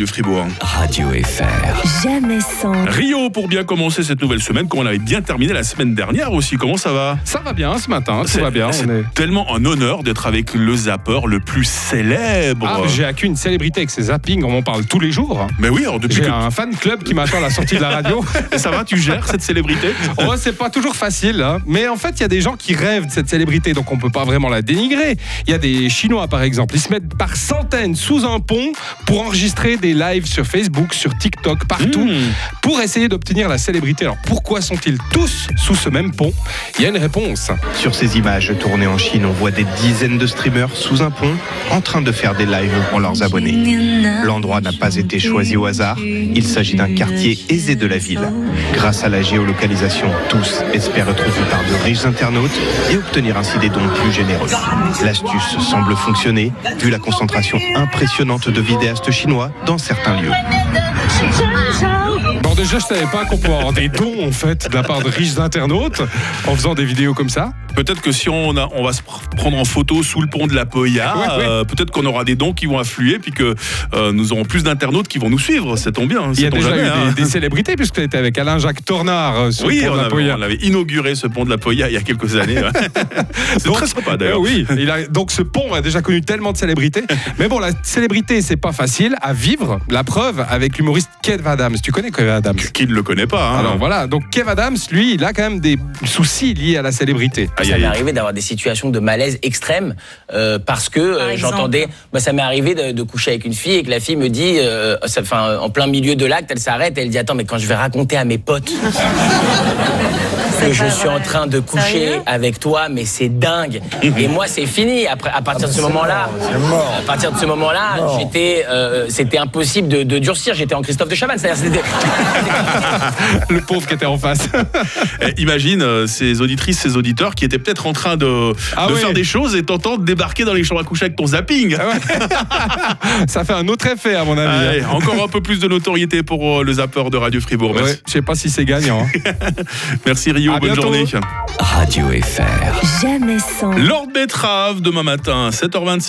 de Fribourg. Radio FR. Jamais sans. Rio pour bien commencer cette nouvelle semaine, comme on avait bien terminé la semaine dernière aussi. Comment ça va? Ça va bien ce matin, C'est- va bien. C'est est- tellement un honneur d'être avec le zapper le plus célèbre. Ah, j'ai accueilli une célébrité avec ses zappings, on m'en parle tous les jours. Mais oui, alors depuis J'ai que un fan club qui m'attend à la sortie de la radio. ça va, tu gères cette célébrité? Oh, c'est pas toujours facile, hein. mais en fait, il y a des gens qui rêvent de cette célébrité, donc on peut pas vraiment la dénigrer. Il y a des Chinois, par exemple, ils se mettent par centaines sous un pont pour enregistrer des lives sur Facebook, sur TikTok, partout, Mmh. pour essayer d'obtenir la célébrité. Alors pourquoi sont-ils tous sous ce même pont? Il y a une réponse. Sur ces images tournées en Chine, on voit des dizaines de streamers sous un pont en train de faire des lives pour leurs abonnés. L'endroit n'a pas été choisi au hasard. Il s'agit d'un quartier aisé de la ville. Grâce à la géolocalisation, tous espèrent être vus par de riches internautes et obtenir ainsi des dons plus généreux. L'astuce semble fonctionner, vu la concentration impressionnante de vidéastes chinois dans certains lieux. Bon, déjà, je savais pas qu'on pouvait avoir des dons, en fait, de la part de riches internautes en faisant des vidéos comme ça. Peut-être que si on, a, on va se pr- prendre en photo sous le pont de la Poya, Oui, oui. euh, peut-être qu'on aura des dons qui vont affluer, puis que euh, nous aurons plus d'internautes qui vont nous suivre. Ça tombe bien. Il y a déjà jamais, eu hein. des, des célébrités, puisque tu étais avec Alain-Jacques Tornard euh, sur Oui, le pont on de la avait, Poya. on avait inauguré ce pont de la Poya il y a quelques années. ouais. C'est très sympa d'ailleurs. oui, il a, donc ce pont a déjà connu tellement de célébrités. Mais bon, la célébrité, c'est pas facile à vivre. La preuve avec l'humoriste Kev Adams. Tu connais Kev Adams? Qui ne le connaît pas hein. Alors voilà, donc Kev Adams, lui, il a quand même des soucis liés à la célébrité. Aïe, ça m'est arrivé d'avoir des situations de malaise extrême euh, parce que euh, Par j'entendais. Bah, ça m'est arrivé de, de coucher avec une fille et que la fille me dit, euh, enfin, en plein milieu de l'acte, elle s'arrête et elle dit Attends, mais quand je vais raconter à mes potes que je suis en train de coucher avec toi, mais c'est dingue. et moi, c'est fini. Après, à partir de ce moment-là, à partir de ce moment-là, j'étais, euh, c'était impossible de, de durcir. J'étais en Christophe de Chavannes. C'est-à-dire, c'était- Le pauvre qui était en face. Eh, imagine euh, ces auditrices, ces auditeurs qui étaient peut-être en train de, Ah de oui. faire des choses et t'entendent débarquer dans les chambres à coucher avec ton zapping. Ça fait un autre effet, à mon avis. hein. Allez, encore un peu plus de notoriété pour euh, le zapper de Radio Fribourg. Merci, Ouais, je sais pas si c'est gagnant. hein. Merci Rio, bonne bientôt. journée. Radio FR. Jamais sans. Lord Betrave demain matin, 7h26.